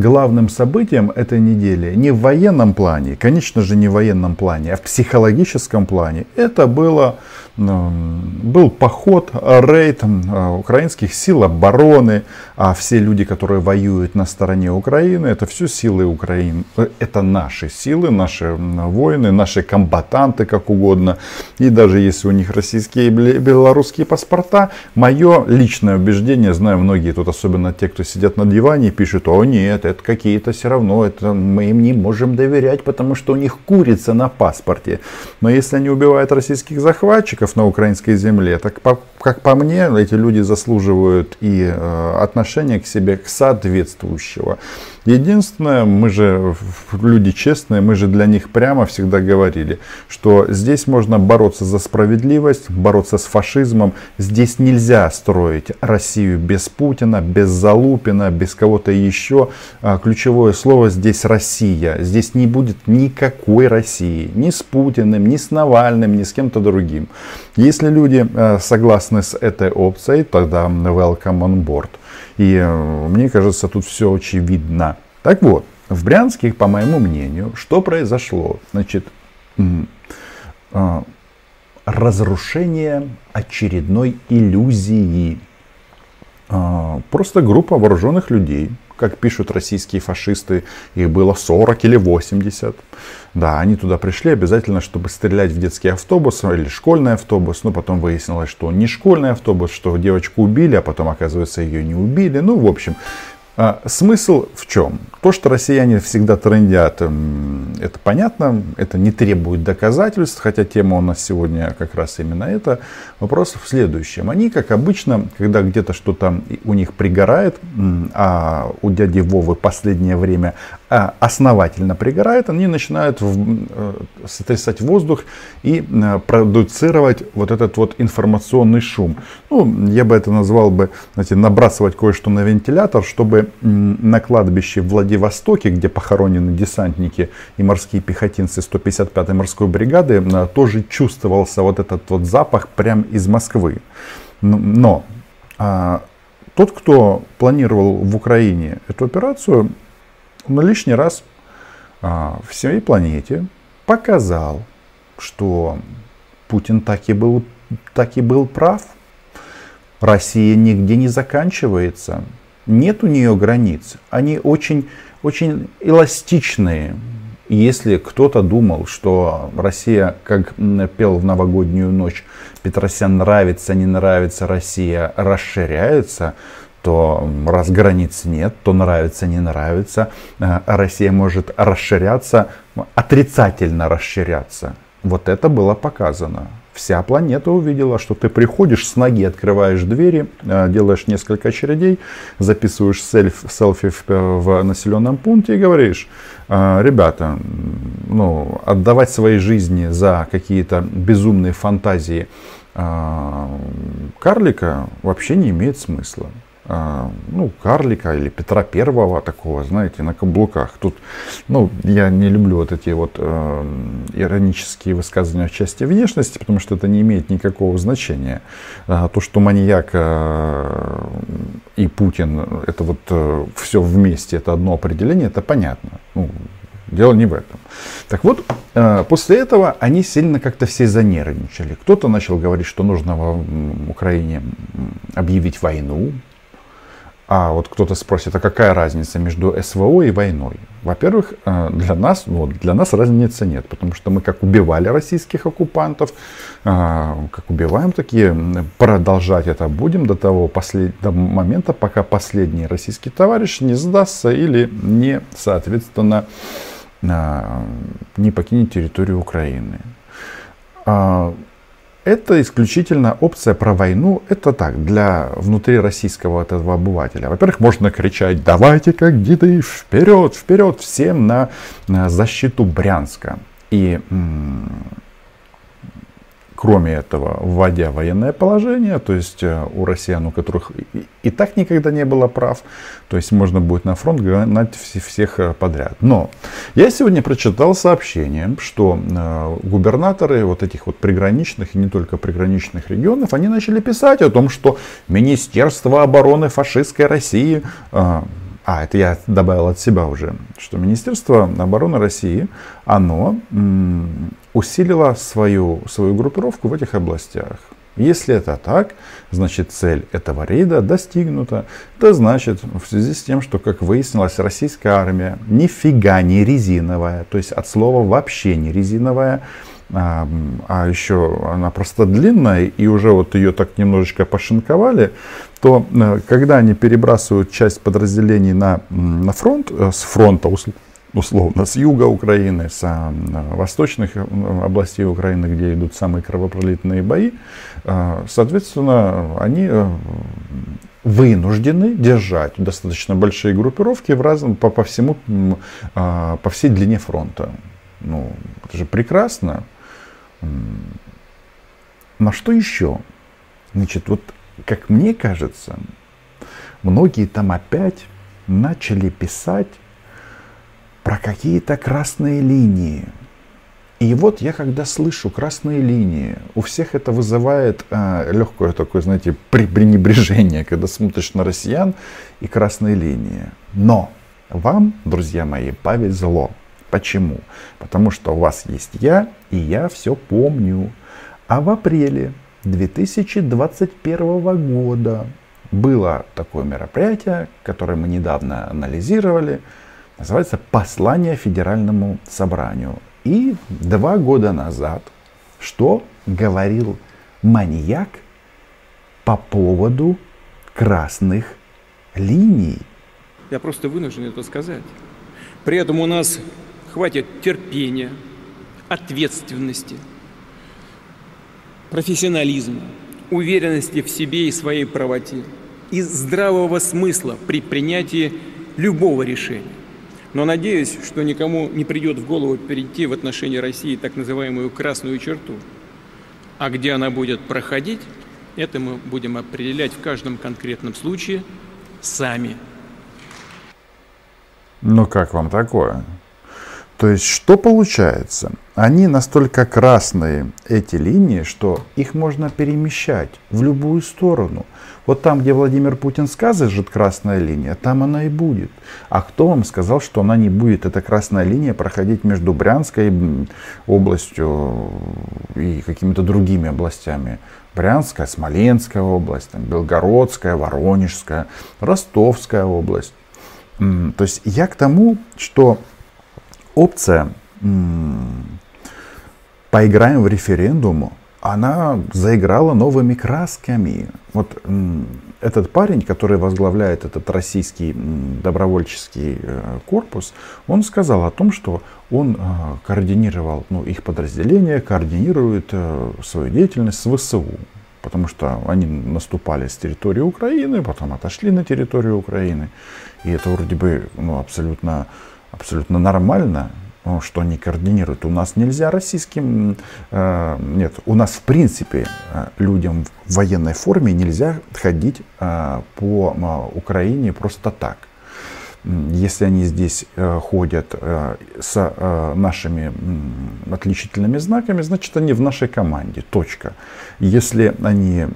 главным событием этой недели не в военном плане, конечно же не в военном плане, а в психологическом плане, это было, был поход, рейд украинских сил обороны, а все люди, которые воюют на стороне Украины, это все силы Украины, это наши силы, наши воины, наши комбатанты, как угодно. И даже если у них российские и белорусские паспорта, мое личное убеждение, знаю многие тут, особенно те, кто сидят на диване, пишут, о нет, это какие-то все равно, это мы им не можем доверять, потому что у них курица на паспорте. Но если они убивают российских захватчиков на украинской земле, так по, как по мне, эти люди заслуживают и э, отношения к себе к соответствующего. Единственное, мы же люди честные, мы же для них прямо всегда говорили, что здесь можно бороться за справедливость, бороться с фашизмом. Здесь нельзя строить Россию без Путина, без Залупина, без кого-то еще. А, ключевое слово здесь Россия. Здесь не будет никакой России. Ни с Путиным, ни с Навальным, ни с кем-то другим. Если люди а, согласны с этой опцией, тогда welcome on board. И э, мне кажется, тут все очевидно. Так вот, в Брянске, по моему мнению, что произошло? Значит, э, разрушение очередной иллюзии. Э, просто группа вооруженных людей, как пишут российские фашисты, их было 40 или 80. Да, они туда пришли обязательно, чтобы стрелять в детский автобус или школьный автобус. Но потом выяснилось, что не школьный автобус, что девочку убили, а потом, оказывается, ее не убили. Ну, в общем, а, смысл в чем? То, что россияне всегда трендят, эм, это понятно, это не требует доказательств, хотя тема у нас сегодня как раз именно это. Вопрос в следующем. Они, как обычно, когда где-то что-то у них пригорает, а у дяди Вовы последнее время основательно пригорает, они начинают э, сотрясать воздух и э, продуцировать вот этот вот информационный шум. Ну, я бы это назвал бы, знаете, набрасывать кое-что на вентилятор, чтобы на кладбище в Владивостоке, где похоронены десантники и морские пехотинцы 155-й морской бригады, тоже чувствовался вот этот вот запах прям из Москвы. Но а, тот, кто планировал в Украине эту операцию, он лишний раз а, всей планете показал, что Путин так и был, так и был прав. Россия нигде не заканчивается нет у нее границ. Они очень, очень эластичные. Если кто-то думал, что Россия, как пел в новогоднюю ночь Петросян, нравится, не нравится, Россия расширяется, то раз границ нет, то нравится, не нравится, э, Россия может расширяться, отрицательно расширяться. Вот это было показано. Вся планета увидела, что ты приходишь с ноги, открываешь двери, э, делаешь несколько очередей, записываешь сельф, селфи в, в населенном пункте и говоришь, «Э, ребята, ну, отдавать свои жизни за какие-то безумные фантазии э, карлика вообще не имеет смысла. А, ну, карлика или Петра Первого такого, знаете, на каблуках. Тут, ну, я не люблю вот эти вот э, иронические высказывания в части внешности, потому что это не имеет никакого значения. А, то, что маньяк э, и Путин, это вот э, все вместе, это одно определение, это понятно. Ну, Дело не в этом. Так вот, э, после этого они сильно как-то все занервничали. Кто-то начал говорить, что нужно в Украине объявить войну, а вот кто-то спросит, а какая разница между СВО и войной? Во-первых, э, для нас, вот, для нас разницы нет, потому что мы как убивали российских оккупантов, э, как убиваем такие, продолжать это будем до того послед... до момента, пока последний российский товарищ не сдастся или не, соответственно, э, не покинет территорию Украины. Это исключительно опция про войну. Это так, для внутри российского этого обывателя. Во-первых, можно кричать, давайте как деды, вперед, вперед, всем на, на защиту Брянска. И Кроме этого, вводя военное положение, то есть э, у россиян, у которых и так никогда не было прав, то есть можно будет на фронт гнать всех э, подряд. Но я сегодня прочитал сообщение, что э, губернаторы вот этих вот приграничных и не только приграничных регионов, они начали писать о том, что Министерство обороны фашистской России а, это я добавил от себя уже, что Министерство обороны России, оно усилило свою, свою группировку в этих областях. Если это так, значит цель этого рейда достигнута. Это значит, в связи с тем, что, как выяснилось, российская армия нифига не резиновая, то есть от слова вообще не резиновая, а, а еще она просто длинная, и уже вот ее так немножечко пошинковали, то э, когда они перебрасывают часть подразделений на, на фронт, э, с фронта условно, с юга Украины, с а, восточных э, областей Украины, где идут самые кровопролитные бои, соответственно, они вынуждены держать достаточно большие группировки в разном, по, по, всему, по всей длине фронта. Ну, это же прекрасно. На что еще? Значит, вот как мне кажется, многие там опять начали писать про какие-то красные линии. И вот я когда слышу красные линии, у всех это вызывает э, легкое такое, знаете, пренебрежение, когда смотришь на россиян и красные линии. Но вам, друзья мои, повезло. Почему? Потому что у вас есть я, и я все помню. А в апреле 2021 года было такое мероприятие, которое мы недавно анализировали, называется «Послание Федеральному собранию». И два года назад, что говорил маньяк по поводу красных линий? Я просто вынужден это сказать. При этом у нас хватит терпения, ответственности, профессионализма, уверенности в себе и своей правоте и здравого смысла при принятии любого решения. Но надеюсь, что никому не придет в голову перейти в отношении России так называемую красную черту. А где она будет проходить, это мы будем определять в каждом конкретном случае сами. Ну как вам такое? То есть что получается? Они настолько красные, эти линии, что их можно перемещать в любую сторону. Вот там, где Владимир Путин скажет красная линия, там она и будет. А кто вам сказал, что она не будет, эта красная линия, проходить между Брянской областью и какими-то другими областями? Брянская, Смоленская область, там, Белгородская, Воронежская, Ростовская область. То есть я к тому, что опция «поиграем в референдум», она заиграла новыми красками. Вот этот парень, который возглавляет этот российский добровольческий э, корпус, он сказал о том, что он э, координировал ну, их подразделения, координирует э, свою деятельность с ВСУ. Потому что они наступали с территории Украины, потом отошли на территорию Украины. И это вроде бы ну, абсолютно абсолютно нормально, что они координируют. У нас нельзя российским, э, нет, у нас в принципе э, людям в военной форме нельзя ходить э, по Украине просто так. Если они здесь ходят с нашими отличительными знаками, значит они в нашей команде. Точка. Если они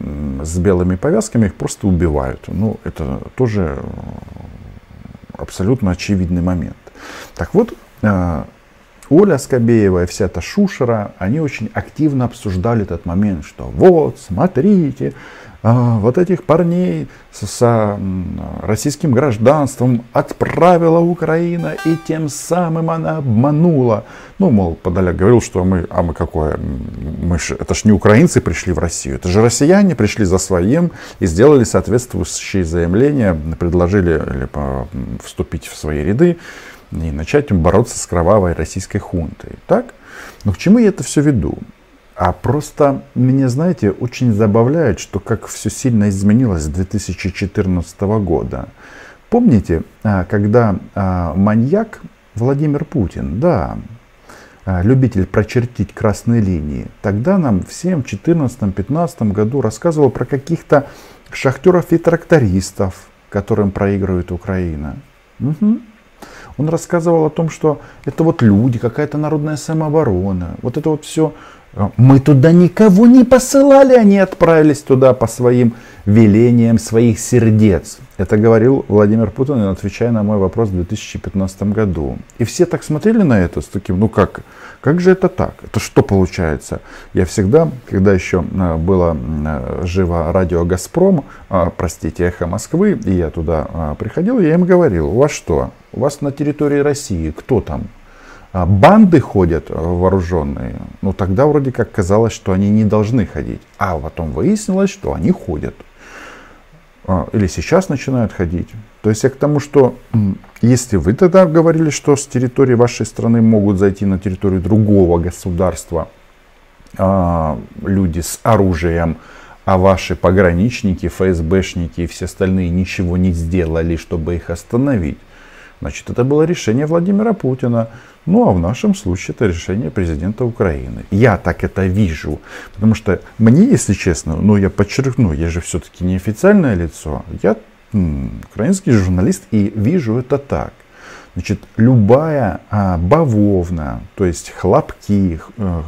с белыми повязками, их просто убивают. Ну, это тоже абсолютно очевидный момент. Так вот, э, Оля Скобеева и вся эта шушера, они очень активно обсуждали этот момент, что вот, смотрите, а, вот этих парней с российским гражданством отправила Украина, и тем самым она обманула. Ну, мол, Подоляк говорил, что мы, а мы какое, мы ж, это ж не украинцы пришли в Россию, это же россияне пришли за своим и сделали соответствующие заявления, предложили или, вступить в свои ряды и начать бороться с кровавой российской хунтой. Так? Но к чему я это все веду? А просто меня, знаете, очень забавляет, что как все сильно изменилось с 2014 года. Помните, а, когда а, маньяк Владимир Путин, да, а, любитель прочертить красные линии, тогда нам всем в 2014-2015 году рассказывал про каких-то шахтеров и трактористов, которым проигрывает Украина. Угу. Он рассказывал о том, что это вот люди, какая-то народная самооборона. Вот это вот все. Мы туда никого не посылали, они отправились туда по своим велениям своих сердец. Это говорил Владимир Путин, отвечая на мой вопрос в 2015 году. И все так смотрели на это с таким, ну как, как же это так? Это что получается? Я всегда, когда еще э, было э, живо радио «Газпром», а, простите, «Эхо Москвы», и я туда а, приходил, я им говорил, у вас что? У вас на территории России кто там? А, банды ходят вооруженные. Ну тогда вроде как казалось, что они не должны ходить. А потом выяснилось, что они ходят. Или сейчас начинают ходить. То есть я к тому, что если вы тогда говорили, что с территории вашей страны могут зайти на территорию другого государства а, люди с оружием, а ваши пограничники, ФСБшники и все остальные ничего не сделали, чтобы их остановить, значит это было решение Владимира Путина. Ну а в нашем случае это решение президента Украины. Я так это вижу. Потому что мне, если честно, ну я подчеркну, я же все-таки не официальное лицо, я украинский журналист и вижу это так. Значит, любая а, бавовна, то есть хлопки, э,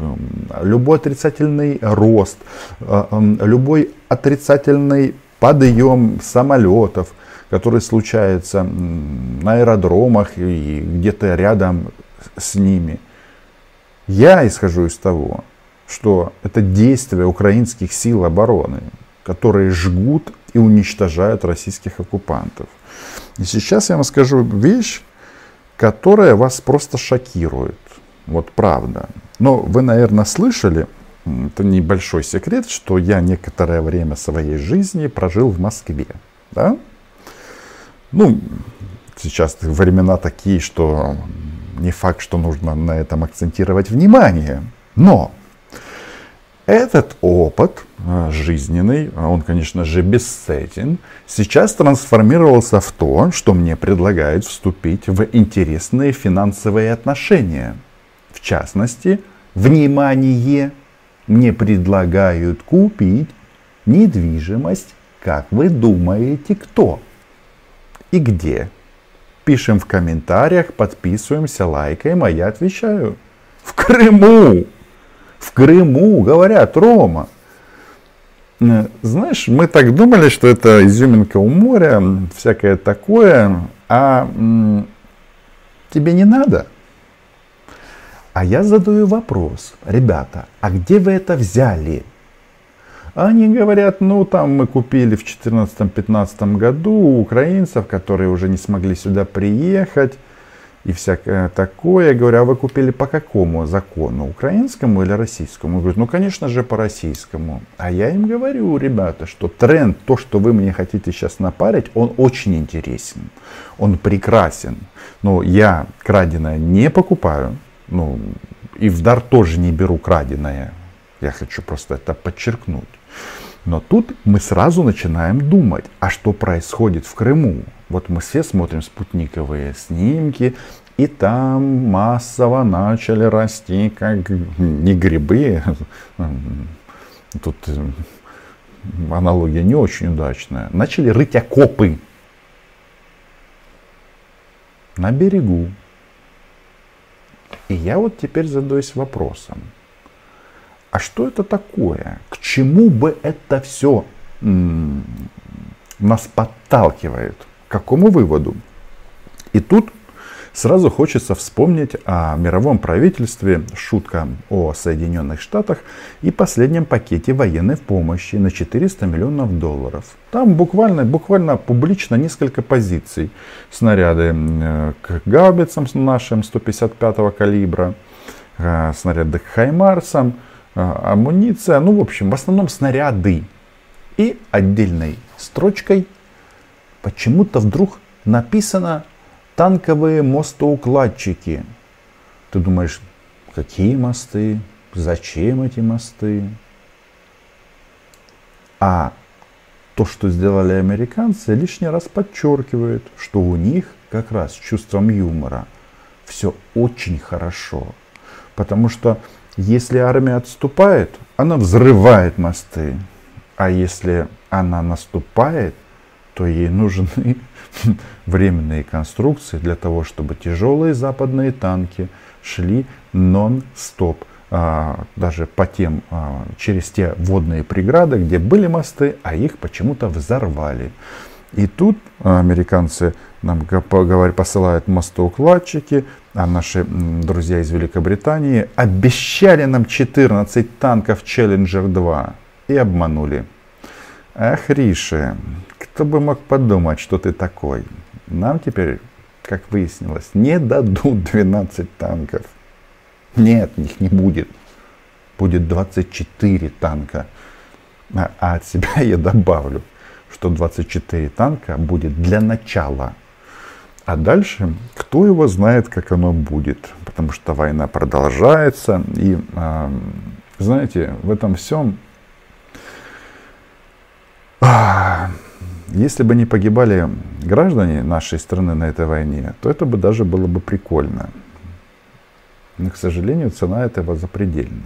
любой отрицательный рост, э, любой отрицательный подъем самолетов, который случается на аэродромах и где-то рядом с ними. Я исхожу из того, что это действие украинских сил обороны, которые жгут и уничтожают российских оккупантов. И сейчас я вам скажу вещь, которая вас просто шокирует. Вот правда. Но вы, наверное, слышали, это небольшой секрет, что я некоторое время своей жизни прожил в Москве. Да? Ну, сейчас времена такие, что не факт, что нужно на этом акцентировать внимание. Но этот опыт э, жизненный, он, конечно же, бесценен, сейчас трансформировался в то, что мне предлагают вступить в интересные финансовые отношения. В частности, внимание, мне предлагают купить недвижимость, как вы думаете, кто и где? Пишем в комментариях, подписываемся, лайкаем, а я отвечаю. В Крыму! в Крыму, говорят, Рома. Э, знаешь, мы так думали, что это изюминка у моря, всякое такое, а тебе не надо. А я задаю вопрос, ребята, а где вы это взяли? Они говорят, ну там мы купили в 2014-2015 году у украинцев, которые уже не смогли сюда приехать и всякое такое. Я говорю, а вы купили по какому закону? Украинскому или российскому? Он говорит, ну, конечно же, по российскому. А я им говорю, ребята, что тренд, то, что вы мне хотите сейчас напарить, он очень интересен. Он прекрасен. Но я краденое не покупаю. Ну, и в дар тоже не беру краденое. Я хочу просто это подчеркнуть. Но тут мы сразу начинаем думать, а что происходит в Крыму? Вот мы все смотрим спутниковые снимки, и там массово начали расти, как не грибы, тут э, аналогия не очень удачная, начали рыть окопы на берегу. И я вот теперь задаюсь вопросом, а что это такое? К чему бы это все нас подталкивает? К какому выводу? И тут сразу хочется вспомнить о мировом правительстве, шутка о Соединенных Штатах и последнем пакете военной помощи на 400 миллионов долларов. Там буквально, буквально публично несколько позиций. Снаряды к гаубицам нашим 155 калибра, э, снаряды к Хаймарсам, э, амуниция, ну в общем, в основном снаряды. И отдельной строчкой почему-то вдруг написано танковые мостоукладчики. Ты думаешь, какие мосты, зачем эти мосты? А то, что сделали американцы, лишний раз подчеркивает, что у них как раз с чувством юмора все очень хорошо. Потому что если армия отступает, она взрывает мосты. А если она наступает, то ей нужны временные конструкции для того, чтобы тяжелые западные танки шли нон-стоп. А, даже по тем, а, через те водные преграды, где были мосты, а их почему-то взорвали. И тут американцы нам посылают мостоукладчики, а наши друзья из Великобритании обещали нам 14 танков Challenger 2 и обманули. Ах, Риши, кто бы мог подумать, что ты такой? Нам теперь, как выяснилось, не дадут 12 танков. Нет, их не будет. Будет 24 танка. А, а от себя я добавлю, что 24 танка будет для начала. А дальше, кто его знает, как оно будет. Потому что война продолжается. И, знаете, в этом всем если бы не погибали граждане нашей страны на этой войне, то это бы даже было бы прикольно. Но, к сожалению, цена этого запредельна.